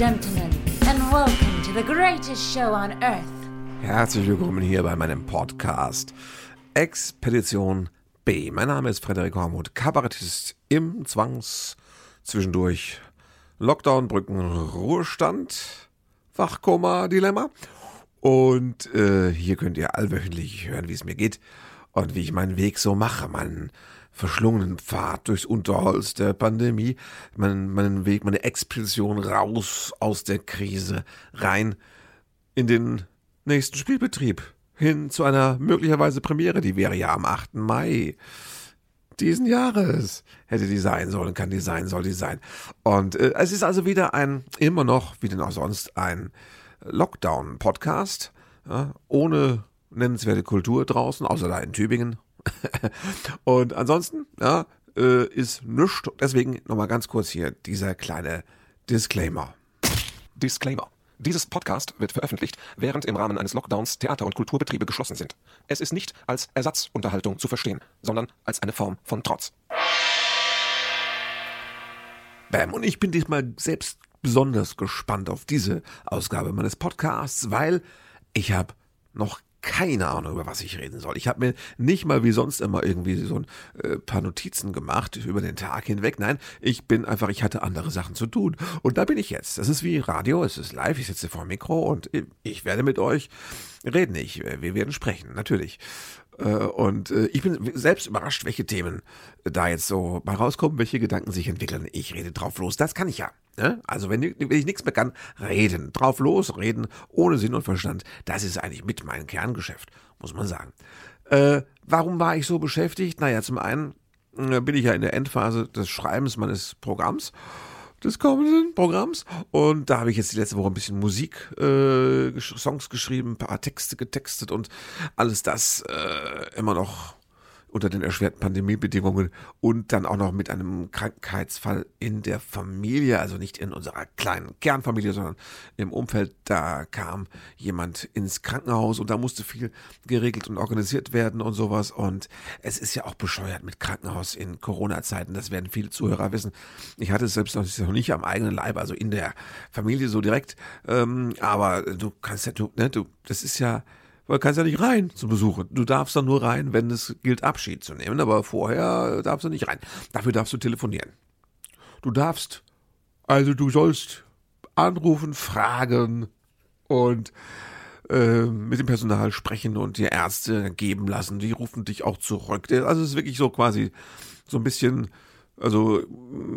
gentlemen, and welcome to the greatest show on earth. Herzlich willkommen hier bei meinem Podcast Expedition B. Mein Name ist Frederik Hormuth, Kabarettist im Zwangs, zwischendurch Lockdown, Brücken, Ruhestand, Wachkoma, Dilemma. Und äh, hier könnt ihr allwöchentlich hören, wie es mir geht und wie ich meinen Weg so mache, meinen verschlungenen Pfad durchs Unterholz der Pandemie, meinen, meinen Weg, meine Expedition raus aus der Krise, rein in den nächsten Spielbetrieb, hin zu einer möglicherweise Premiere, die wäre ja am 8. Mai diesen Jahres. Hätte die sein sollen, kann die sein, soll die sein. Und äh, es ist also wieder ein, immer noch, wie denn auch sonst, ein Lockdown-Podcast, ja, ohne nennenswerte Kultur draußen, außer da in Tübingen. und ansonsten, ja, äh, ist nichts. Deswegen nochmal ganz kurz hier dieser kleine Disclaimer. Disclaimer. Dieses Podcast wird veröffentlicht, während im Rahmen eines Lockdowns Theater- und Kulturbetriebe geschlossen sind. Es ist nicht als Ersatzunterhaltung zu verstehen, sondern als eine Form von Trotz. Bam. Und ich bin diesmal selbst besonders gespannt auf diese Ausgabe meines Podcasts, weil ich habe noch keine Ahnung, über was ich reden soll. Ich habe mir nicht mal wie sonst immer irgendwie so ein äh, paar Notizen gemacht über den Tag hinweg. Nein, ich bin einfach, ich hatte andere Sachen zu tun. Und da bin ich jetzt. Das ist wie Radio, es ist live, ich sitze vor dem Mikro und ich werde mit euch reden. Ich, wir werden sprechen, natürlich. Äh, und äh, ich bin selbst überrascht, welche Themen da jetzt so mal rauskommen, welche Gedanken sich entwickeln. Ich rede drauf los. Das kann ich ja. Ne? Also wenn, ich nichts mehr kann, reden. Drauf los, reden, ohne Sinn und Verstand. Das ist eigentlich mit meinem Kerngeschäft, muss man sagen. Äh, warum war ich so beschäftigt? Naja, zum einen äh, bin ich ja in der Endphase des Schreibens meines Programms des kommenden Programms. Und da habe ich jetzt die letzte Woche ein bisschen Musik, äh, Songs geschrieben, ein paar Texte getextet und alles das äh, immer noch unter den erschwerten Pandemiebedingungen und dann auch noch mit einem Krankheitsfall in der Familie, also nicht in unserer kleinen Kernfamilie, sondern im Umfeld. Da kam jemand ins Krankenhaus und da musste viel geregelt und organisiert werden und sowas. Und es ist ja auch bescheuert mit Krankenhaus in Corona-Zeiten. Das werden viele Zuhörer wissen. Ich hatte es selbst noch nicht am eigenen Leib, also in der Familie so direkt. Ähm, aber du kannst ja, du, ne, du, das ist ja, weil du kannst ja nicht rein zu besuchen. Du darfst dann nur rein, wenn es gilt, Abschied zu nehmen, aber vorher darfst du nicht rein. Dafür darfst du telefonieren. Du darfst, also du sollst anrufen, fragen und äh, mit dem Personal sprechen und dir Ärzte geben lassen. Die rufen dich auch zurück. Also es ist wirklich so quasi so ein bisschen also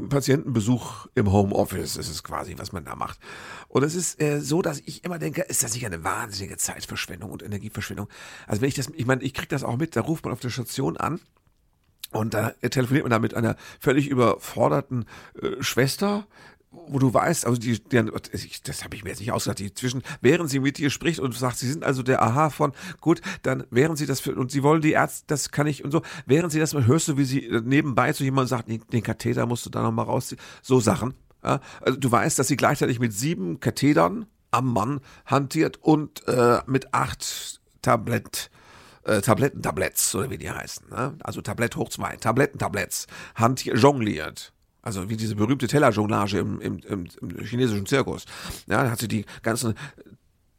Patientenbesuch im Homeoffice ist es quasi, was man da macht. Und es ist äh, so, dass ich immer denke, ist das nicht eine wahnsinnige Zeitverschwendung und Energieverschwendung? Also wenn ich das, ich meine, ich kriege das auch mit, da ruft man auf der Station an und da telefoniert man da mit einer völlig überforderten äh, Schwester, wo du weißt, also die, die das habe ich mir jetzt nicht ausgedacht, die zwischen, während sie mit dir spricht und sagt, sie sind also der Aha von, gut, dann während sie das für, und sie wollen die Ärzte, das kann ich und so, während sie das hörst du, wie sie äh, nebenbei zu jemandem sagt, den Katheter musst du da nochmal rausziehen, so Sachen. Ja, also du weißt, dass sie gleichzeitig mit sieben Kathedern am Mann hantiert und äh, mit acht Tablett, äh, Tabletten, Tabletts, oder wie die heißen, ne? also Tablett hoch zwei, Tabletten, Tabletts, hantiert, jongliert. Also wie diese berühmte Tellerjonglage im, im, im, im chinesischen Zirkus. Ja, da hat sie die ganzen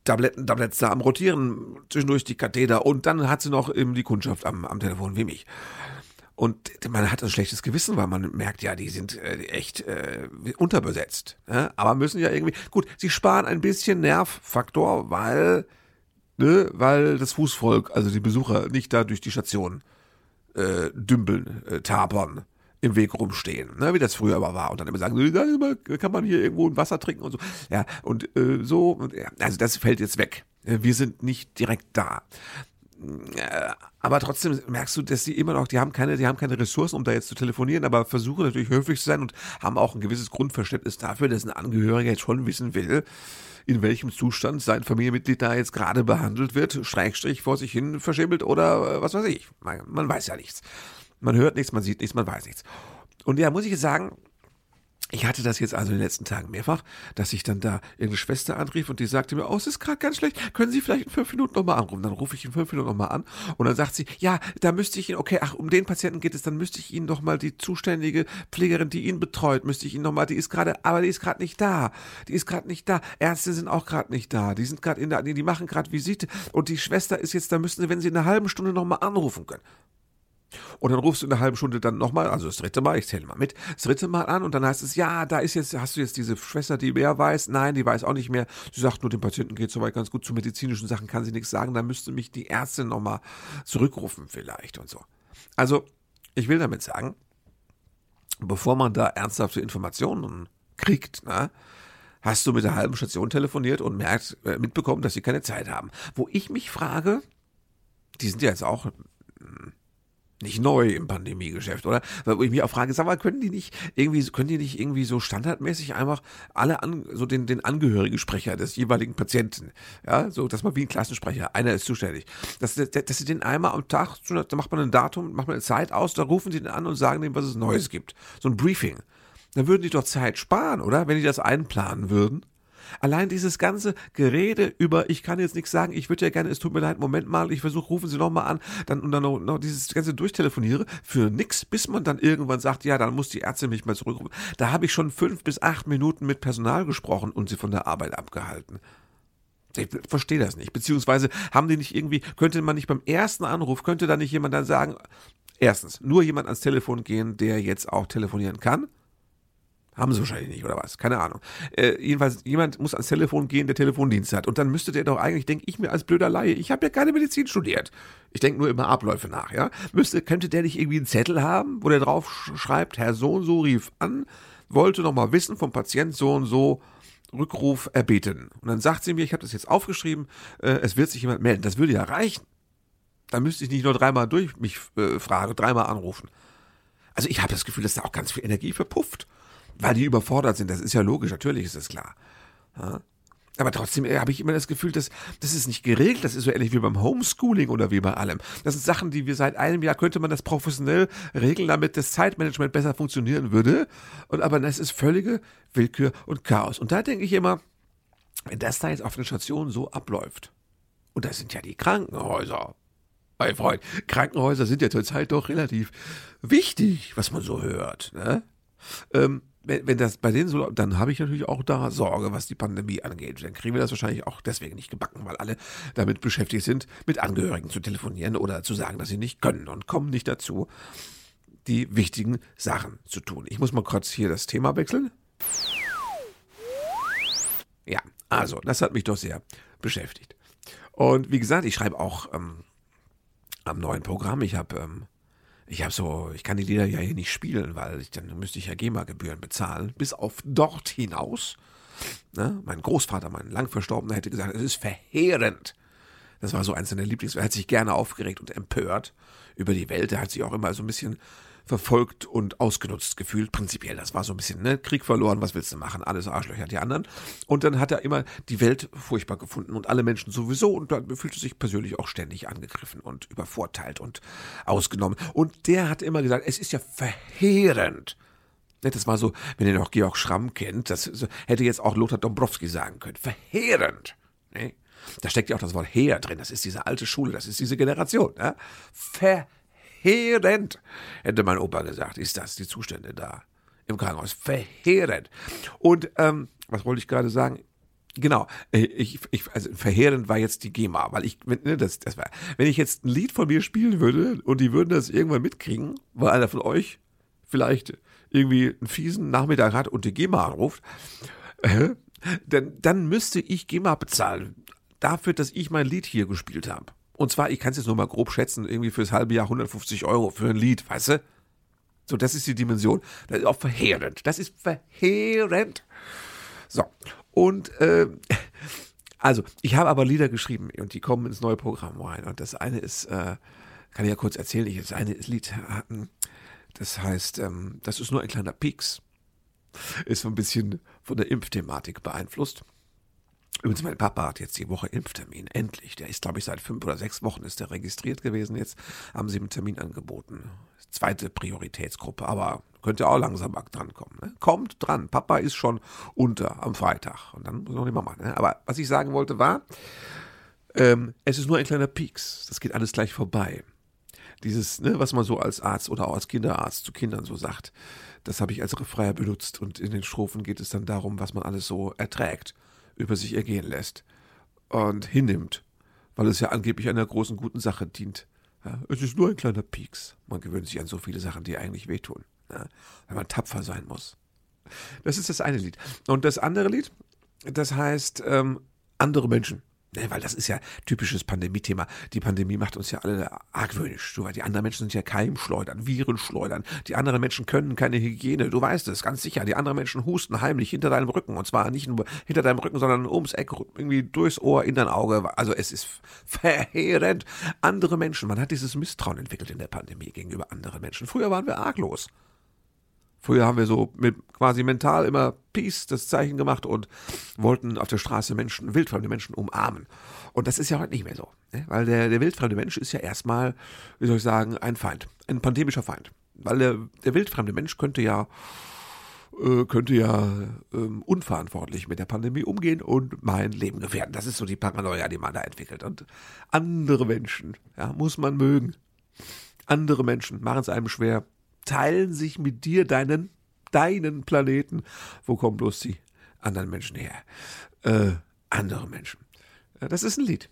Tabletten, Tabletts da am Rotieren, zwischendurch die Katheter und dann hat sie noch eben die Kundschaft am, am Telefon wie mich. Und man hat ein schlechtes Gewissen, weil man merkt ja, die sind äh, echt äh, unterbesetzt. Ja? Aber müssen ja irgendwie. Gut, sie sparen ein bisschen Nervfaktor, weil, ne, weil das Fußvolk, also die Besucher, nicht da durch die Station äh, dümpeln, äh, tapern im Weg rumstehen, ne, wie das früher aber war. Und dann immer sagen, kann man hier irgendwo ein Wasser trinken und so. Ja, und äh, so, ja, also das fällt jetzt weg. Wir sind nicht direkt da. Äh, aber trotzdem merkst du, dass die immer noch, die haben keine, die haben keine Ressourcen, um da jetzt zu telefonieren, aber versuchen natürlich höflich zu sein und haben auch ein gewisses Grundverständnis dafür, dass ein Angehöriger jetzt schon wissen will, in welchem Zustand sein Familienmitglied da jetzt gerade behandelt wird, Schrägstrich vor sich hin verschimmelt oder äh, was weiß ich. Man, man weiß ja nichts. Man hört nichts, man sieht nichts, man weiß nichts. Und ja, muss ich sagen, ich hatte das jetzt also in den letzten Tagen mehrfach, dass ich dann da irgendeine Schwester anrief und die sagte mir, oh, es ist gerade ganz schlecht, können Sie vielleicht in fünf Minuten nochmal anrufen? Dann rufe ich in fünf Minuten nochmal an und dann sagt sie, ja, da müsste ich Ihnen, okay, ach, um den Patienten geht es, dann müsste ich Ihnen nochmal die zuständige Pflegerin, die ihn betreut, müsste ich Ihnen nochmal, die ist gerade, aber die ist gerade nicht da. Die ist gerade nicht da. Ärzte sind auch gerade nicht da. Die sind gerade in der, die machen gerade Visite und die Schwester ist jetzt, da müssen Sie, wenn Sie in einer halben Stunde nochmal anrufen können. Und dann rufst du in einer halben Stunde dann nochmal, also das dritte Mal, ich zähle mal mit, das dritte Mal an und dann heißt es, ja, da ist jetzt, hast du jetzt diese Schwester, die mehr weiß? Nein, die weiß auch nicht mehr. Sie sagt nur, dem Patienten geht soweit ganz gut. Zu medizinischen Sachen kann sie nichts sagen. Dann müsste mich die Ärztin nochmal zurückrufen vielleicht und so. Also, ich will damit sagen, bevor man da ernsthafte Informationen kriegt, ne, hast du mit der halben Station telefoniert und merkt, äh, mitbekommen, dass sie keine Zeit haben. Wo ich mich frage, die sind ja jetzt auch nicht neu im Pandemiegeschäft, oder? Weil ich mich auch frage, sag mal, können die nicht irgendwie, können die nicht irgendwie so standardmäßig einfach alle an, so den, den Angehörigensprecher des jeweiligen Patienten, ja, so, dass man wie ein Klassensprecher, einer ist zuständig, dass, dass, dass sie den einmal am Tag, da macht man ein Datum, macht man eine Zeit aus, da rufen sie den an und sagen dem, was es Neues gibt. So ein Briefing. Dann würden die doch Zeit sparen, oder? Wenn die das einplanen würden. Allein dieses ganze Gerede über, ich kann jetzt nichts sagen, ich würde ja gerne, es tut mir leid, Moment mal, ich versuche, rufen Sie nochmal an, dann und dann noch, noch dieses ganze durchtelefoniere für nix, bis man dann irgendwann sagt, ja, dann muss die Ärztin mich mal zurückrufen. Da habe ich schon fünf bis acht Minuten mit Personal gesprochen und sie von der Arbeit abgehalten. Ich verstehe das nicht. Beziehungsweise haben die nicht irgendwie, könnte man nicht beim ersten Anruf, könnte da nicht jemand dann sagen, erstens, nur jemand ans Telefon gehen, der jetzt auch telefonieren kann? Haben sie wahrscheinlich nicht, oder was? Keine Ahnung. Äh, jedenfalls, jemand muss ans Telefon gehen, der Telefondienst hat. Und dann müsste der doch eigentlich, denke ich mir als blöder Laie, ich habe ja keine Medizin studiert. Ich denke nur immer Abläufe nach, ja. Müsste, könnte der nicht irgendwie einen Zettel haben, wo der drauf schreibt, Herr so und so rief an, wollte nochmal wissen vom Patient so und so, Rückruf erbeten. Und dann sagt sie mir, ich habe das jetzt aufgeschrieben, äh, es wird sich jemand melden. Das würde ja reichen. Dann müsste ich nicht nur dreimal durch mich äh, fragen, dreimal anrufen. Also ich habe das Gefühl, dass da auch ganz viel Energie verpufft weil die überfordert sind. Das ist ja logisch, natürlich ist das klar. Ja. Aber trotzdem äh, habe ich immer das Gefühl, dass das ist nicht geregelt. Das ist so ähnlich wie beim Homeschooling oder wie bei allem. Das sind Sachen, die wir seit einem Jahr könnte man das professionell regeln, damit das Zeitmanagement besser funktionieren würde. Und aber das ist völlige Willkür und Chaos. Und da denke ich immer, wenn das da jetzt auf den Stationen so abläuft, und das sind ja die Krankenhäuser, mein Freund, Krankenhäuser sind ja zurzeit doch relativ wichtig, was man so hört. Ne? Ähm, wenn, wenn das bei denen so, dann habe ich natürlich auch da Sorge, was die Pandemie angeht. Dann kriegen wir das wahrscheinlich auch deswegen nicht gebacken, weil alle damit beschäftigt sind, mit Angehörigen zu telefonieren oder zu sagen, dass sie nicht können und kommen nicht dazu, die wichtigen Sachen zu tun. Ich muss mal kurz hier das Thema wechseln. Ja, also, das hat mich doch sehr beschäftigt. Und wie gesagt, ich schreibe auch ähm, am neuen Programm. Ich habe ähm, ich habe so, ich kann die Lieder ja hier nicht spielen, weil ich, dann müsste ich ja GEMA-Gebühren bezahlen, bis auf dort hinaus. Ne? Mein Großvater, mein lang Verstorbener, hätte gesagt, es ist verheerend. Das war so eins seiner Lieblings. Er hat sich gerne aufgeregt und empört über die Welt. Er hat sich auch immer so ein bisschen verfolgt und ausgenutzt gefühlt. Prinzipiell, das war so ein bisschen, ne, Krieg verloren, was willst du machen? Alles Arschlöcher, die anderen. Und dann hat er immer die Welt furchtbar gefunden und alle Menschen sowieso und dann fühlte sich persönlich auch ständig angegriffen und übervorteilt und ausgenommen. Und der hat immer gesagt, es ist ja verheerend. Ne, das war so, wenn ihr noch Georg Schramm kennt, das hätte jetzt auch Lothar Dombrowski sagen können. Verheerend. Ne? Da steckt ja auch das Wort Heer drin. Das ist diese alte Schule, das ist diese Generation. Ne? Verheerend verheerend, hätte mein Opa gesagt, ist das, die Zustände da im Krankenhaus. Verheerend. Und ähm, was wollte ich gerade sagen? Genau, äh, ich, ich, also verheerend war jetzt die GEMA, weil ich, ne, das, das war, wenn ich jetzt ein Lied von mir spielen würde und die würden das irgendwann mitkriegen, weil einer von euch vielleicht irgendwie einen fiesen Nachmittag hat und die GEMA anruft, äh, dann, dann müsste ich GEMA bezahlen dafür, dass ich mein Lied hier gespielt habe. Und zwar, ich kann es jetzt nur mal grob schätzen, irgendwie fürs halbe Jahr 150 Euro für ein Lied, weißt du? So, das ist die Dimension. Das ist auch verheerend. Das ist verheerend. So, und äh, also, ich habe aber Lieder geschrieben und die kommen ins neue Programm rein. Und das eine ist, äh, kann ich ja kurz erzählen, das eine ist Lied, das heißt, ähm, das ist nur ein kleiner Pieks. Ist so ein bisschen von der Impfthematik beeinflusst. Übrigens, mein Papa hat jetzt die Woche Impftermin. Endlich. Der ist, glaube ich, seit fünf oder sechs Wochen ist der registriert gewesen. Jetzt haben sie einen Termin angeboten. Zweite Prioritätsgruppe, aber Könnt ihr auch langsam drankommen. Ne? Kommt dran. Papa ist schon unter am Freitag. Und dann muss noch die Mama. Ne? Aber was ich sagen wollte war, ähm, es ist nur ein kleiner Pieks. Das geht alles gleich vorbei. Dieses, ne, was man so als Arzt oder auch als Kinderarzt zu Kindern so sagt, das habe ich als Refrain benutzt. Und in den Strophen geht es dann darum, was man alles so erträgt, über sich ergehen lässt und hinnimmt, weil es ja angeblich einer großen guten Sache dient. Ja, es ist nur ein kleiner Pieks. Man gewöhnt sich an so viele Sachen, die eigentlich wehtun. Ja, weil man tapfer sein muss. Das ist das eine Lied. Und das andere Lied, das heißt ähm, andere Menschen. Ne, weil das ist ja typisches Pandemie-Thema. Die Pandemie macht uns ja alle argwöhnisch. Du, die anderen Menschen sind ja Keimschleudern, Virenschleudern. Die anderen Menschen können keine Hygiene. Du weißt es, ganz sicher. Die anderen Menschen husten heimlich hinter deinem Rücken. Und zwar nicht nur hinter deinem Rücken, sondern ums Eck, irgendwie durchs Ohr, in dein Auge. Also es ist verheerend. Andere Menschen, man hat dieses Misstrauen entwickelt in der Pandemie gegenüber anderen Menschen. Früher waren wir arglos. Früher haben wir so mit quasi mental immer Peace das Zeichen gemacht und wollten auf der Straße Menschen, wildfremde Menschen umarmen. Und das ist ja heute nicht mehr so. Ne? Weil der, der wildfremde Mensch ist ja erstmal, wie soll ich sagen, ein Feind. Ein pandemischer Feind. Weil der, der wildfremde Mensch könnte ja äh, könnte ja ähm, unverantwortlich mit der Pandemie umgehen und mein Leben gefährden. Das ist so die Paranoia, die man da entwickelt. Und andere Menschen, ja, muss man mögen. Andere Menschen machen es einem schwer, teilen sich mit dir deinen, deinen Planeten. Wo kommen bloß die anderen Menschen her? Äh, andere Menschen. Das ist ein Lied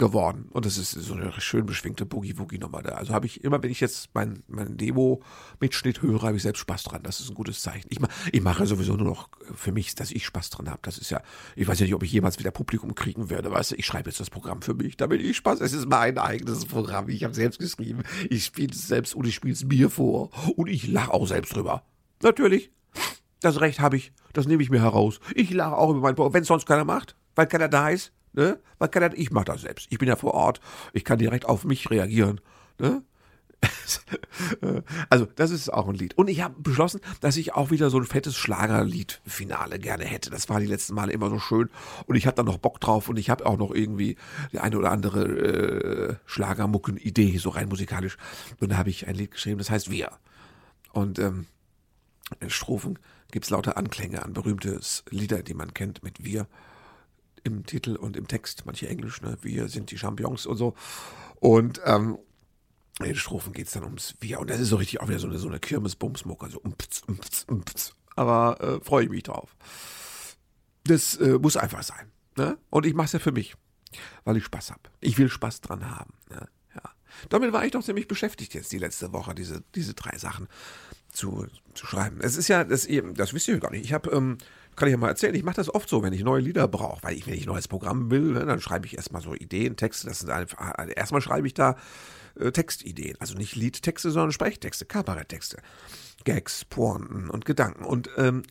geworden. Und das ist so eine schön beschwingte Boogie-Woogie-Nummer da. Also habe ich immer, wenn ich jetzt meinen mein Demo-Mitschnitt höre, habe ich selbst Spaß dran. Das ist ein gutes Zeichen. Ich, ich mache sowieso nur noch für mich, dass ich Spaß dran habe. Das ist ja, ich weiß ja nicht, ob ich jemals wieder Publikum kriegen werde. Weißt du, ich schreibe jetzt das Programm für mich, damit ich Spaß. Es ist mein eigenes Programm. Ich habe selbst geschrieben. Ich spiele es selbst und ich spiele es mir vor. Und ich lache auch selbst drüber. Natürlich. Das Recht habe ich. Das nehme ich mir heraus. Ich lache auch über mein Programm, wenn es sonst keiner macht, weil keiner da ist. Ne? Man kann das, ich mache das selbst. Ich bin ja vor Ort. Ich kann direkt auf mich reagieren. Ne? also, das ist auch ein Lied. Und ich habe beschlossen, dass ich auch wieder so ein fettes Schlagerlied-Finale gerne hätte. Das war die letzten Male immer so schön. Und ich hatte da noch Bock drauf. Und ich habe auch noch irgendwie die eine oder andere äh, Schlagermucken-Idee, so rein musikalisch. Und da habe ich ein Lied geschrieben, das heißt Wir. Und ähm, Strophen gibt es lauter Anklänge an berühmte Lieder, die man kennt mit Wir im Titel und im Text, manche Englisch, ne? Wir sind die Champions und so. Und ähm, in den Strophen geht es dann ums Wir. Und das ist so richtig auch wieder so eine, so eine Kirmes-Bumsmuck, also umpz, umpz, umpz. Aber äh, freue ich mich drauf. Das äh, muss einfach sein. Ne? Und ich mache es ja für mich, weil ich Spaß habe. Ich will Spaß dran haben. Ne? Ja. Damit war ich doch ziemlich beschäftigt jetzt die letzte Woche, diese, diese drei Sachen zu, zu schreiben. Es ist ja, das, das wisst ihr gar nicht. Ich habe ähm, kann ich ja mal erzählen, ich mache das oft so, wenn ich neue Lieder brauche, weil ich, wenn ich ein neues Programm will, ne, dann schreibe ich erstmal so Ideen, Texte, das sind einfach, also erstmal schreibe ich da äh, Textideen, also nicht Liedtexte, sondern Sprechtexte, Kabaretttexte, Gags, Pointen und Gedanken und ähm,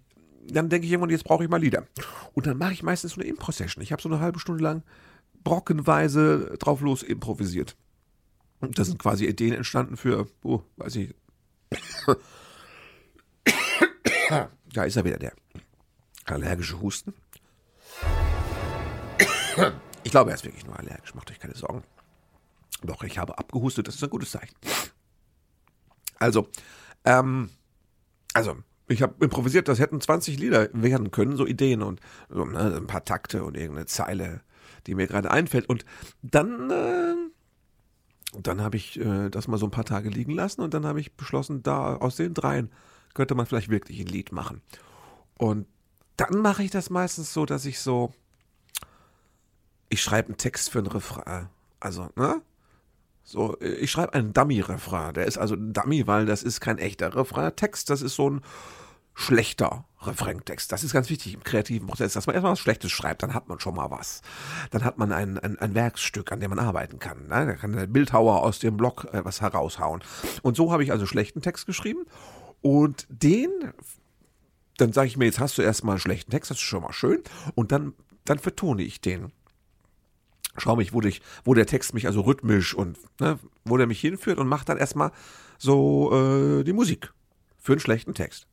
dann denke ich irgendwann, jetzt brauche ich mal Lieder. Und dann mache ich meistens so eine Impro-Session. Ich habe so eine halbe Stunde lang brockenweise drauf los improvisiert. Und da sind quasi Ideen entstanden für, oh, weiß ich. da ist er wieder, der allergische Husten. Ich glaube, er ist wirklich nur allergisch, macht euch keine Sorgen. Doch, ich habe abgehustet, das ist ein gutes Zeichen. Also, ähm, also, ich habe improvisiert, das hätten 20 Lieder werden können, so Ideen und so, ne, ein paar Takte und irgendeine Zeile, die mir gerade einfällt. Und dann, äh, dann habe ich äh, das mal so ein paar Tage liegen lassen und dann habe ich beschlossen, da aus den dreien könnte man vielleicht wirklich ein Lied machen. Und dann mache ich das meistens so, dass ich so, ich schreibe einen Text für ein Refrain. Also, ne? So, ich schreibe einen Dummy-Refrain. Der ist also ein Dummy, weil das ist kein echter Refrain-Text, das ist so ein schlechter Refrain-Text. Das ist ganz wichtig im kreativen Prozess, dass man erstmal was Schlechtes schreibt, dann hat man schon mal was. Dann hat man ein, ein, ein Werkstück, an dem man arbeiten kann. Ne? Da kann der Bildhauer aus dem Blog äh, was heraushauen. Und so habe ich also schlechten Text geschrieben. Und den dann sage ich mir, jetzt hast du erstmal einen schlechten Text, das ist schon mal schön. Und dann, dann vertone ich den. Schau mich, wo, dich, wo der Text mich also rhythmisch und ne, wo der mich hinführt und macht dann erstmal so äh, die Musik für einen schlechten Text.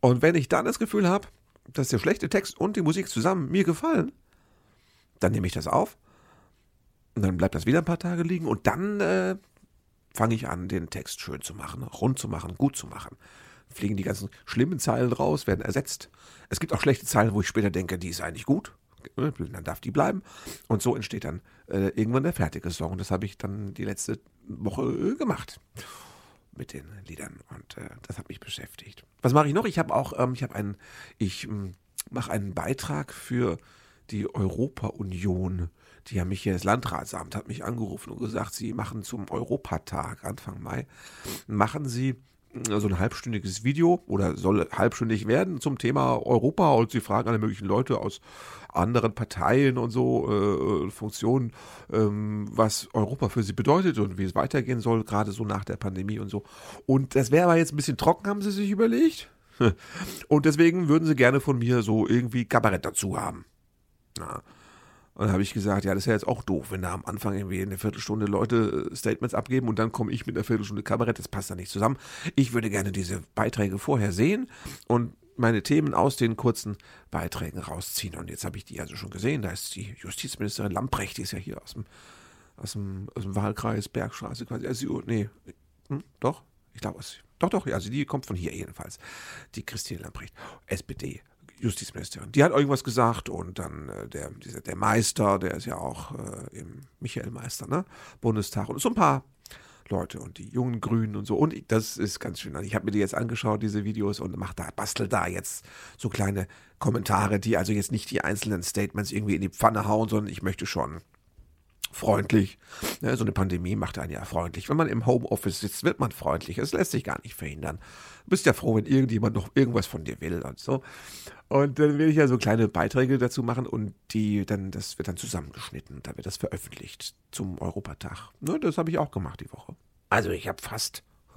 Und wenn ich dann das Gefühl habe, dass der schlechte Text und die Musik zusammen mir gefallen, dann nehme ich das auf und dann bleibt das wieder ein paar Tage liegen und dann äh, fange ich an, den Text schön zu machen, rund zu machen, gut zu machen fliegen die ganzen schlimmen Zeilen raus, werden ersetzt. Es gibt auch schlechte Zeilen, wo ich später denke, die ist eigentlich gut. Dann darf die bleiben. Und so entsteht dann äh, irgendwann der fertige Song. Und das habe ich dann die letzte Woche äh, gemacht mit den Liedern und äh, das hat mich beschäftigt. Was mache ich noch? Ich habe auch, ähm, ich habe einen, ich ähm, mache einen Beitrag für die Europa-Union. Die haben mich hier, das Landratsamt hat mich angerufen und gesagt, sie machen zum Europatag Anfang Mai, machen sie so ein halbstündiges Video oder soll halbstündig werden zum Thema Europa und sie fragen alle möglichen Leute aus anderen Parteien und so äh, Funktionen, ähm, was Europa für sie bedeutet und wie es weitergehen soll, gerade so nach der Pandemie und so. Und das wäre aber jetzt ein bisschen trocken, haben sie sich überlegt. Und deswegen würden sie gerne von mir so irgendwie Kabarett dazu haben. Ja. Und dann habe ich gesagt, ja, das ist ja jetzt auch doof, wenn da am Anfang irgendwie in einer Viertelstunde Leute äh, Statements abgeben und dann komme ich mit einer Viertelstunde Kabarett, das passt da nicht zusammen. Ich würde gerne diese Beiträge vorher sehen und meine Themen aus den kurzen Beiträgen rausziehen. Und jetzt habe ich die also schon gesehen. Da ist die Justizministerin Lamprecht, die ist ja hier aus dem, aus dem, aus dem Wahlkreis Bergstraße quasi. Also, nee, hm, doch, ich glaube. Doch, doch, also die kommt von hier jedenfalls. Die Christine Lamprecht, SPD. Justizministerin. Die hat irgendwas gesagt und dann äh, der, dieser, der Meister, der ist ja auch äh, im Michael Meister, ne? Bundestag und so ein paar Leute und die jungen Grünen und so. Und das ist ganz schön. Also ich habe mir die jetzt angeschaut, diese Videos, und mach da, bastel da jetzt so kleine Kommentare, die also jetzt nicht die einzelnen Statements irgendwie in die Pfanne hauen, sondern ich möchte schon freundlich. Ja, so eine Pandemie macht einen ja freundlich. Wenn man im Homeoffice sitzt, wird man freundlich. Es lässt sich gar nicht verhindern. Du bist ja froh, wenn irgendjemand noch irgendwas von dir will und so. Und dann will ich ja so kleine Beiträge dazu machen und die dann, das wird dann zusammengeschnitten. Da wird das veröffentlicht zum Europatag. Ne, das habe ich auch gemacht die Woche. Also ich habe fast,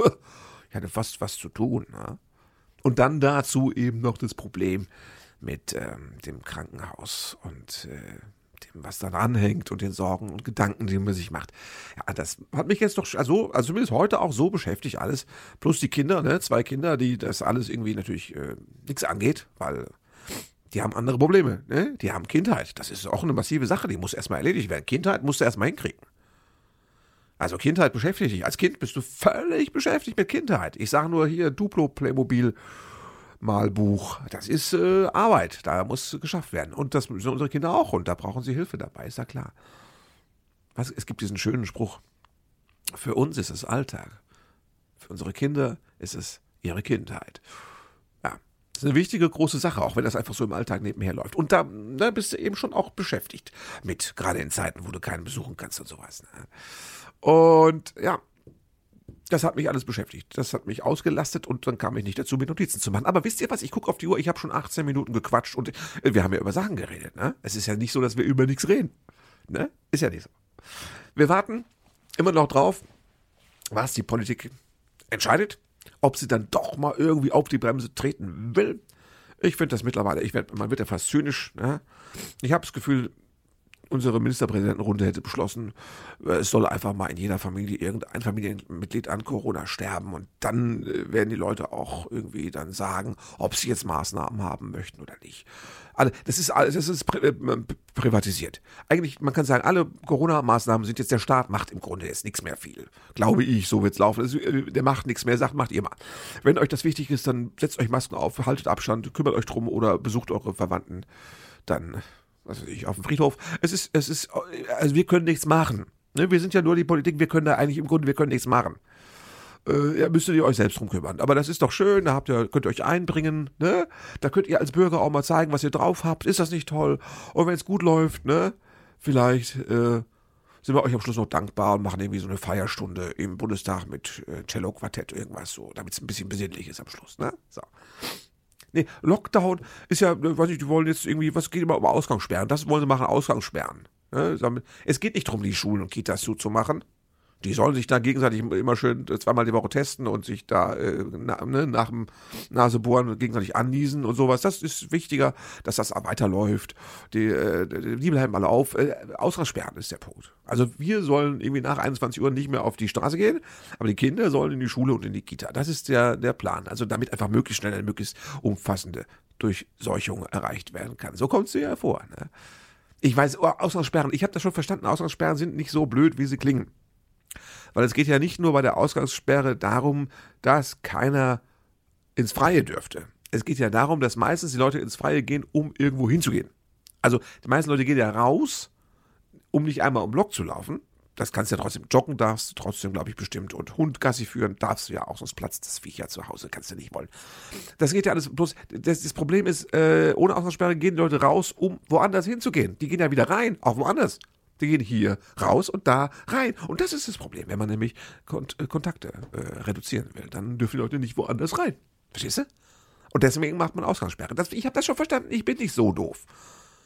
ich hatte fast was zu tun. Ne? Und dann dazu eben noch das Problem mit ähm, dem Krankenhaus und äh, was dann anhängt und den Sorgen und Gedanken, die man sich macht. Ja, das hat mich jetzt doch, also, also zumindest heute auch so beschäftigt, alles. Plus die Kinder, ne, zwei Kinder, die das alles irgendwie natürlich äh, nichts angeht, weil die haben andere Probleme, ne? Die haben Kindheit. Das ist auch eine massive Sache, die muss erstmal erledigt werden. Kindheit musst du erstmal hinkriegen. Also Kindheit beschäftigt dich. Als Kind bist du völlig beschäftigt mit Kindheit. Ich sage nur hier Duplo Playmobil Malbuch. Das ist äh, Arbeit, da muss geschafft werden. Und das müssen unsere Kinder auch und da brauchen sie Hilfe dabei, ist ja klar. Was, es gibt diesen schönen Spruch, für uns ist es Alltag, für unsere Kinder ist es ihre Kindheit. Ja, das ist eine wichtige, große Sache, auch wenn das einfach so im Alltag nebenher läuft. Und da, da ne, bist du eben schon auch beschäftigt mit, gerade in Zeiten, wo du keinen besuchen kannst und sowas. Ne? Und ja, das hat mich alles beschäftigt. Das hat mich ausgelastet und dann kam ich nicht dazu, mir Notizen zu machen. Aber wisst ihr was? Ich gucke auf die Uhr, ich habe schon 18 Minuten gequatscht und äh, wir haben ja über Sachen geredet. Ne? Es ist ja nicht so, dass wir über nichts reden. Ne? Ist ja nicht so. Wir warten immer noch drauf, was die Politik entscheidet, ob sie dann doch mal irgendwie auf die Bremse treten will. Ich finde das mittlerweile, ich werd, man wird ja fast zynisch. Ne? Ich habe das Gefühl, unsere Ministerpräsidentenrunde hätte beschlossen, äh, es soll einfach mal in jeder Familie irgendein Familienmitglied an Corona sterben und dann äh, werden die Leute auch irgendwie dann sagen, ob sie jetzt Maßnahmen haben möchten oder nicht. Also das ist alles, das ist äh, privatisiert. Eigentlich, man kann sagen, alle Corona-Maßnahmen sind jetzt der Staat macht im Grunde jetzt nichts mehr viel. Glaube ich, so wird's laufen. Der macht nichts mehr, sagt, macht ihr mal. Wenn euch das wichtig ist, dann setzt euch Masken auf, haltet Abstand, kümmert euch drum oder besucht eure Verwandten. Dann weiß ich, auf dem Friedhof. Es ist, es ist, also wir können nichts machen. Ne? Wir sind ja nur die Politik, wir können da eigentlich im Grunde, wir können nichts machen. Äh, ja, müsstet ihr euch selbst drum kümmern. Aber das ist doch schön, da habt ihr, könnt ihr euch einbringen, ne? Da könnt ihr als Bürger auch mal zeigen, was ihr drauf habt. Ist das nicht toll? Und wenn es gut läuft, ne? Vielleicht, äh, sind wir euch am Schluss noch dankbar und machen irgendwie so eine Feierstunde im Bundestag mit äh, Cello-Quartett, irgendwas so, damit es ein bisschen besinnlich ist am Schluss, ne? So. Nee, Lockdown ist ja, weiß ich, die wollen jetzt irgendwie, was geht immer um Ausgangssperren? Das wollen sie machen, Ausgangssperren. Ne? Es geht nicht darum, die Schulen und Kitas zuzumachen. Die sollen sich da gegenseitig immer schön zweimal die Woche testen und sich da äh, na, ne, nach dem Nasebohren gegenseitig anniesen und sowas. Das ist wichtiger, dass das weiterläuft. Die, äh, die bleiben alle auf. Äh, Ausgangssperren ist der Punkt. Also wir sollen irgendwie nach 21 Uhr nicht mehr auf die Straße gehen, aber die Kinder sollen in die Schule und in die Kita. Das ist der, der Plan. Also damit einfach möglichst schnell eine möglichst umfassende Durchseuchung erreicht werden kann. So kommt es ja vor. Ne? Ich weiß, Ausgangssperren, ich habe das schon verstanden, Ausgangssperren sind nicht so blöd, wie sie klingen. Weil es geht ja nicht nur bei der Ausgangssperre darum, dass keiner ins Freie dürfte. Es geht ja darum, dass meistens die Leute ins Freie gehen, um irgendwo hinzugehen. Also die meisten Leute gehen ja raus, um nicht einmal um Block zu laufen. Das kannst du ja trotzdem joggen, darfst du trotzdem, glaube ich, bestimmt. Und Hund Gassi führen darfst du ja auch, sonst platzt das Viech ja zu Hause, kannst du nicht wollen. Das geht ja alles bloß. Das, das Problem ist, äh, ohne Ausgangssperre gehen die Leute raus, um woanders hinzugehen. Die gehen ja wieder rein, auch woanders. Die gehen hier raus und da rein. Und das ist das Problem, wenn man nämlich Kont äh, Kontakte äh, reduzieren will. Dann dürfen die Leute nicht woanders rein. Verstehst du? Und deswegen macht man Ausgangssperre. Das, ich habe das schon verstanden. Ich bin nicht so doof.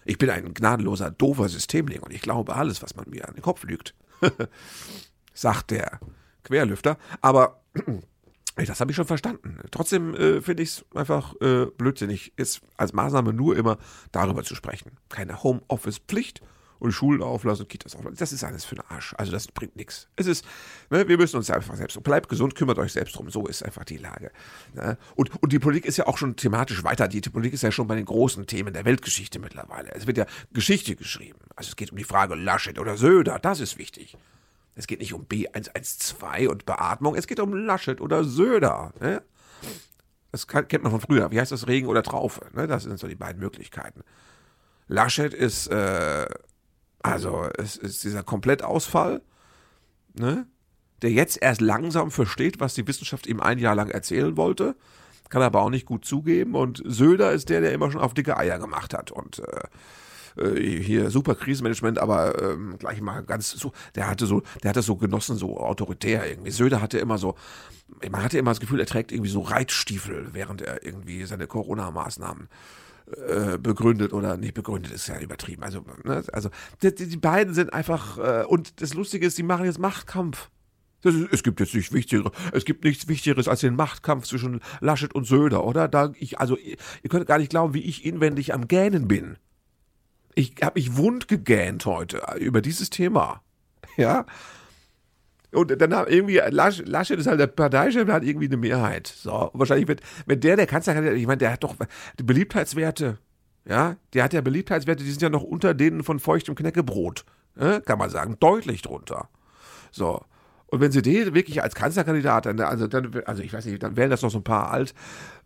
Ich bin ein gnadenloser, doofer Systemling und ich glaube alles, was man mir an den Kopf lügt. Sagt der Querlüfter. Aber das habe ich schon verstanden. Trotzdem äh, finde ich es einfach äh, blödsinnig, ist als Maßnahme nur immer darüber zu sprechen. Keine Homeoffice-Pflicht und Schulen auflassen und Kitas auflassen. Das ist alles für den Arsch. Also das bringt nichts. Es ist, ne, wir müssen uns einfach selbst, bleibt gesund, kümmert euch selbst drum. So ist einfach die Lage. Ne? Und, und die Politik ist ja auch schon thematisch weiter. Die Politik ist ja schon bei den großen Themen der Weltgeschichte mittlerweile. Es wird ja Geschichte geschrieben. Also es geht um die Frage Laschet oder Söder. Das ist wichtig. Es geht nicht um B112 und Beatmung. Es geht um Laschet oder Söder. Ne? Das kennt man von früher. Wie heißt das? Regen oder Traufe? Ne? Das sind so die beiden Möglichkeiten. Laschet ist äh, also es ist dieser Komplettausfall, ne? der jetzt erst langsam versteht, was die Wissenschaft ihm ein Jahr lang erzählen wollte, kann aber auch nicht gut zugeben. Und Söder ist der, der immer schon auf dicke Eier gemacht hat und äh, äh hier super Krisenmanagement, aber ähm, gleich mal ganz so, der hatte so, der hatte so genossen, so autoritär irgendwie. Söder hatte immer so, man hatte immer das Gefühl, er trägt irgendwie so Reitstiefel, während er irgendwie seine Corona-Maßnahmen äh, begründet oder nicht begründet, ist ja übertrieben. Also, ne, also die, die, beiden sind einfach, äh, und das Lustige ist, die machen jetzt Machtkampf. Ist, es gibt jetzt nicht wichtigeres, es gibt nichts Wichtigeres als den Machtkampf zwischen Laschet und Söder, oder? Da ich, also, ihr könnt gar nicht glauben, wie ich inwendig am Gähnen bin. Ich habe mich wund gegähnt heute über dieses Thema. Ja. Und dann haben irgendwie, Lasch, Laschet ist halt der Parteichef, der hat irgendwie eine Mehrheit. So, wahrscheinlich wird, wenn der der Kanzlerkandidat, ich meine, der hat doch Beliebtheitswerte, ja, der hat ja Beliebtheitswerte, die sind ja noch unter denen von feuchtem Knäckebrot, ja, kann man sagen, deutlich drunter. So. Und wenn sie den wirklich als Kanzlerkandidat, also dann, also ich weiß nicht, dann wären das noch so ein paar alt,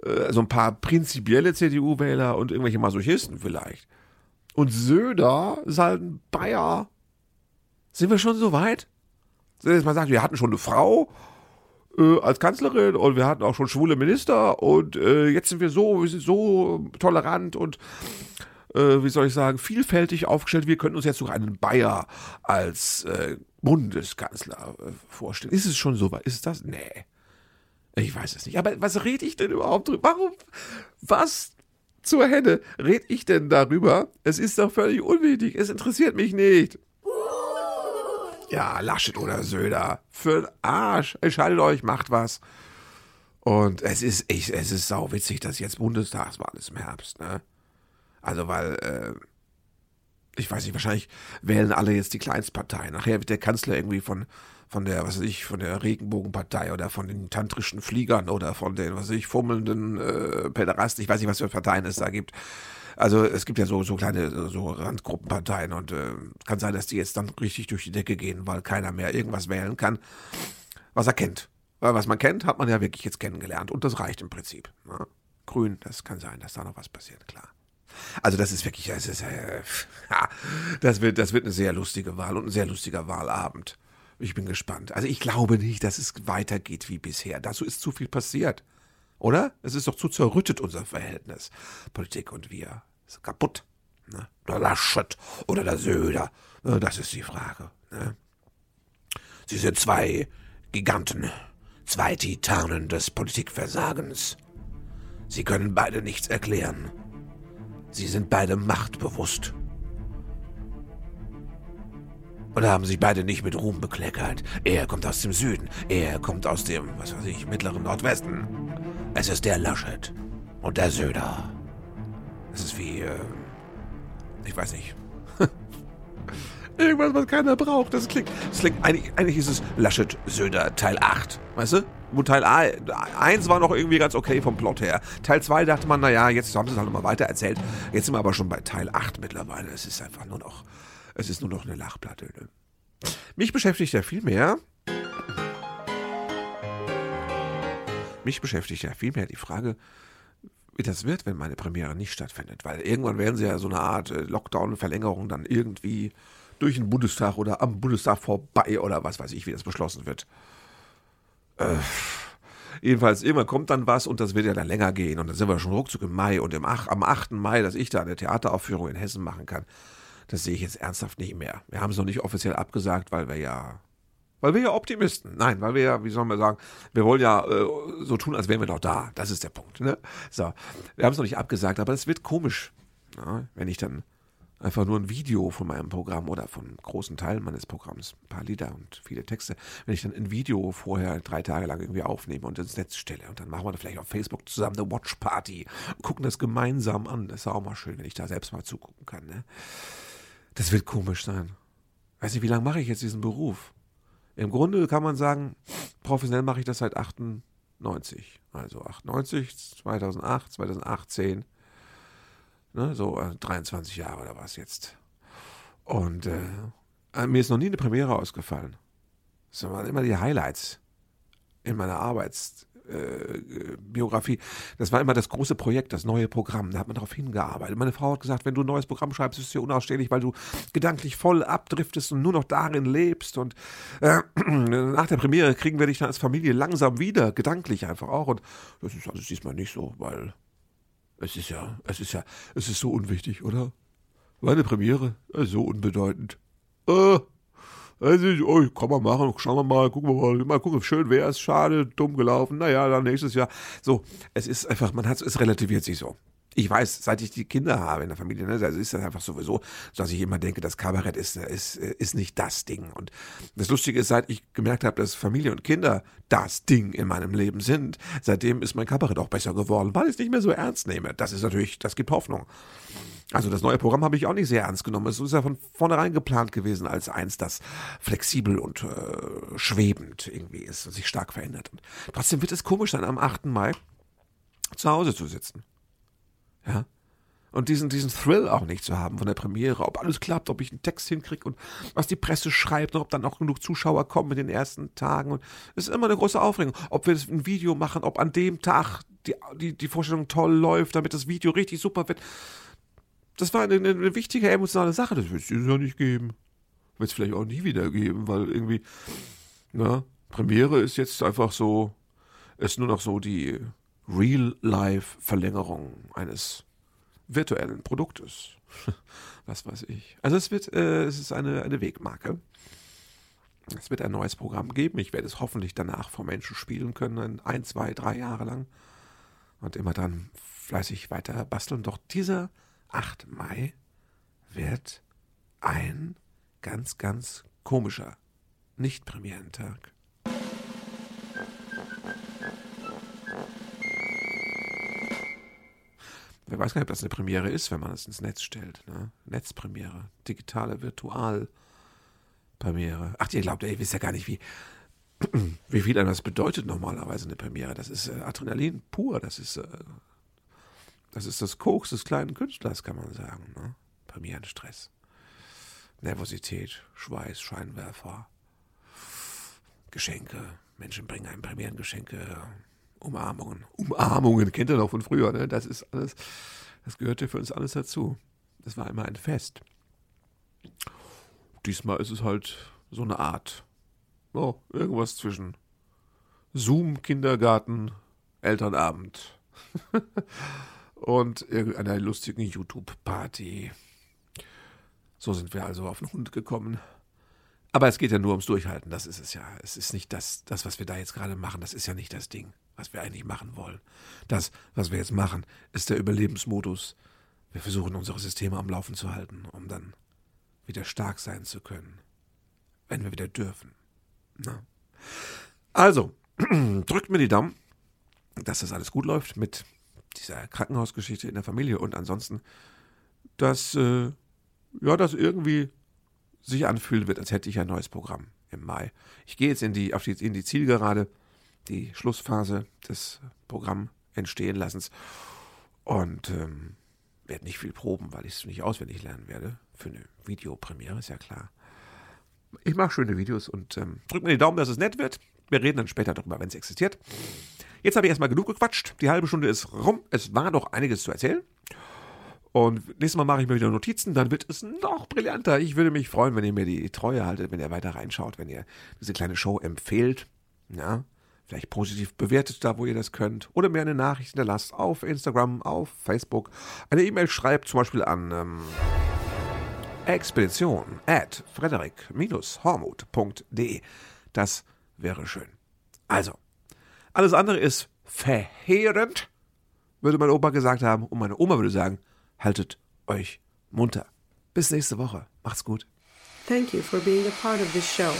äh, so ein paar prinzipielle CDU-Wähler und irgendwelche Masochisten vielleicht. Und Söder ist halt ein Bayer. Sind wir schon so weit? Dass man sagt, wir hatten schon eine Frau äh, als Kanzlerin und wir hatten auch schon schwule Minister und äh, jetzt sind wir so, wir sind so tolerant und äh, wie soll ich sagen, vielfältig aufgestellt. Wir können uns jetzt sogar einen Bayer als äh, Bundeskanzler äh, vorstellen. Ist es schon so weit? Ist das? Nee. Ich weiß es nicht. Aber was rede ich denn überhaupt drüber? Warum? Was zur Henne rede ich denn darüber? Es ist doch völlig unwichtig. Es interessiert mich nicht. Ja, Laschet oder Söder. Für den Arsch. Entscheidet euch, macht was. Und es ist, ich, es ist sau witzig, dass jetzt Bundestagswahl ist im Herbst, ne? Also, weil, äh, ich weiß nicht, wahrscheinlich wählen alle jetzt die Kleinstpartei. Nachher wird der Kanzler irgendwie von, von der, was ich, von der Regenbogenpartei oder von den tantrischen Fliegern oder von den, was ich, fummelnden äh, Pederasten. Ich weiß nicht, was für Parteien es da gibt. Also es gibt ja so, so kleine so Randgruppenparteien und äh, kann sein, dass die jetzt dann richtig durch die Decke gehen, weil keiner mehr irgendwas wählen kann, was er kennt. Weil was man kennt, hat man ja wirklich jetzt kennengelernt und das reicht im Prinzip. Ne? Grün, das kann sein, dass da noch was passiert, klar. Also das ist wirklich, das, ist, äh, das, wird, das wird eine sehr lustige Wahl und ein sehr lustiger Wahlabend. Ich bin gespannt. Also ich glaube nicht, dass es weitergeht wie bisher. Dazu ist zu viel passiert. Oder? Es ist doch zu zerrüttet, unser Verhältnis. Politik und wir. Ist kaputt. Ne? Der Laschet oder der Söder. Das ist die Frage. Ne? Sie sind zwei Giganten, zwei Titanen des Politikversagens. Sie können beide nichts erklären. Sie sind beide machtbewusst. Und haben sich beide nicht mit Ruhm bekleckert. Er kommt aus dem Süden, er kommt aus dem, was weiß ich, mittleren Nordwesten. Es ist der Laschet und der Söder. Es ist wie, äh, ich weiß nicht. Irgendwas, was keiner braucht. Das klingt, das klingt eigentlich, eigentlich ist es Laschet Söder Teil 8. Weißt du? Wo Teil A, 1 war noch irgendwie ganz okay vom Plot her. Teil 2 dachte man, naja, jetzt haben sie es halt nochmal weiter erzählt. Jetzt sind wir aber schon bei Teil 8 mittlerweile. Es ist einfach nur noch, es ist nur noch eine Lachplatte. Ne? Mich beschäftigt ja viel mehr mich beschäftigt ja vielmehr die Frage, wie das wird, wenn meine Premiere nicht stattfindet. Weil irgendwann werden sie ja so eine Art äh, Lockdown-Verlängerung dann irgendwie durch den Bundestag oder am Bundestag vorbei oder was weiß ich, wie das beschlossen wird. Äh, jedenfalls, irgendwann kommt dann was und das wird ja dann länger gehen. Und dann sind wir schon ruckzuck im Mai und im am 8. Mai, dass ich da eine Theateraufführung in Hessen machen kann, das sehe ich jetzt ernsthaft nicht mehr. Wir haben es noch nicht offiziell abgesagt, weil wir ja weil wir ja Optimisten. Nein, weil wir ja, wie soll man sagen, wir wollen ja äh, so tun, als wären wir doch da. Das ist der Punkt. Ne? So, wir haben es noch nicht abgesagt, aber es wird komisch, na, wenn ich dann einfach nur ein Video von meinem Programm oder von großen Teilen meines Programms, ein paar Lieder und viele Texte, wenn ich dann ein Video vorher drei Tage lang irgendwie aufnehme und ins Netz stelle und dann machen wir da vielleicht auf Facebook zusammen eine Watch Party, gucken das gemeinsam an. Das ist auch mal schön, wenn ich da selbst mal zugucken kann. Ne? Das wird komisch sein. Weiß nicht, wie lange mache ich jetzt diesen Beruf? Im Grunde kann man sagen, professionell mache ich das seit 98. Also 98, 2008, 2018. Ne, so 23 äh, Jahre oder was jetzt. Und äh, mir ist noch nie eine Premiere ausgefallen. Das waren immer die Highlights in meiner Arbeits, äh, Biografie. Das war immer das große Projekt, das neue Programm. Da hat man darauf hingearbeitet. Meine Frau hat gesagt, wenn du ein neues Programm schreibst, ist es hier unausstehlich, weil du gedanklich voll abdriftest und nur noch darin lebst. Und äh, nach der Premiere kriegen wir dich dann als Familie langsam wieder, gedanklich einfach auch. Und das ist also diesmal nicht so, weil es ist ja, es ist ja, es ist so unwichtig, oder? Meine Premiere, so unbedeutend. Äh, also, oh, kann man machen, schauen wir mal, gucken wir mal, mal gucken, schön wäre es, schade, dumm gelaufen, naja, dann nächstes Jahr. So, es ist einfach, man hat es relativiert sich so. Ich weiß, seit ich die Kinder habe in der Familie, ne, also ist das einfach sowieso, dass ich immer denke, das Kabarett ist, ist, ist nicht das Ding. Und das Lustige ist, seit ich gemerkt habe, dass Familie und Kinder das Ding in meinem Leben sind, seitdem ist mein Kabarett auch besser geworden, weil ich es nicht mehr so ernst nehme. Das ist natürlich, das gibt Hoffnung. Also das neue Programm habe ich auch nicht sehr ernst genommen. Es ist ja von vornherein geplant gewesen als eins, das flexibel und äh, schwebend irgendwie ist und sich stark verändert. Und trotzdem wird es komisch sein, am 8. Mai zu Hause zu sitzen. Ja. Und diesen, diesen Thrill auch nicht zu haben von der Premiere, ob alles klappt, ob ich einen Text hinkriege und was die Presse schreibt und ob dann auch genug Zuschauer kommen in den ersten Tagen. Und es ist immer eine große Aufregung. Ob wir ein Video machen, ob an dem Tag die, die, die Vorstellung toll läuft, damit das Video richtig super wird das war eine, eine wichtige emotionale Sache. Das wird es ja nicht geben. Wird es vielleicht auch nie wieder geben, weil irgendwie, na, Premiere ist jetzt einfach so, ist nur noch so die Real-Life-Verlängerung eines virtuellen Produktes. Was weiß ich. Also es wird, äh, es ist eine, eine Wegmarke. Es wird ein neues Programm geben. Ich werde es hoffentlich danach vor Menschen spielen können, ein, zwei, drei Jahre lang. Und immer dann fleißig weiter basteln. Doch dieser 8. Mai wird ein ganz, ganz komischer Nicht-Premierentag. Wer weiß gar nicht, ob das eine Premiere ist, wenn man es ins Netz stellt. Ne? Netzpremiere, digitale Virtualpremiere. Ach, ihr glaubt, ihr wisst ja gar nicht, wie, wie viel das bedeutet normalerweise eine Premiere. Das ist äh, Adrenalin pur, das ist äh, das ist das Koks des kleinen Künstlers, kann man sagen. Ne? Premierenstress. Nervosität, Schweiß, Scheinwerfer, Geschenke. Menschen bringen einem Premierengeschenke, Umarmungen. Umarmungen kennt ihr noch von früher, ne? Das ist alles, das gehörte für uns alles dazu. Das war immer ein Fest. Diesmal ist es halt so eine Art, oh, irgendwas zwischen Zoom, Kindergarten, Elternabend. und irgendeiner lustigen YouTube-Party. So sind wir also auf den Hund gekommen. Aber es geht ja nur ums Durchhalten, das ist es ja. Es ist nicht das, das, was wir da jetzt gerade machen, das ist ja nicht das Ding, was wir eigentlich machen wollen. Das, was wir jetzt machen, ist der Überlebensmodus. Wir versuchen unsere Systeme am Laufen zu halten, um dann wieder stark sein zu können, wenn wir wieder dürfen. Na? Also, drückt mir die Daumen, dass das alles gut läuft mit dieser Krankenhausgeschichte in der Familie und ansonsten, dass äh, ja, das irgendwie sich anfühlen wird, als hätte ich ein neues Programm im Mai. Ich gehe jetzt in die, auf die, in die Zielgerade, die Schlussphase des Programm entstehen lassens und ähm, werde nicht viel proben, weil ich es nicht auswendig lernen werde. Für eine Videopremiere, ist ja klar. Ich mache schöne Videos und ähm, drückt mir die Daumen, dass es nett wird. Wir reden dann später darüber, wenn es existiert. Jetzt habe ich erstmal genug gequatscht. Die halbe Stunde ist rum. Es war doch einiges zu erzählen. Und nächstes Mal mache ich mir wieder Notizen, dann wird es noch brillanter. Ich würde mich freuen, wenn ihr mir die Treue haltet, wenn ihr weiter reinschaut, wenn ihr diese kleine Show empfehlt. Ja, vielleicht positiv bewertet da, wo ihr das könnt. Oder mir eine Nachricht hinterlasst auf Instagram, auf Facebook. Eine E-Mail schreibt zum Beispiel an ähm, expedition at frederik-hormuth.de. Das wäre schön. Also, alles andere ist verheerend, würde mein Opa gesagt haben. Und meine Oma würde sagen, haltet euch munter. Bis nächste Woche. Macht's gut. Thank you for being a part of this show.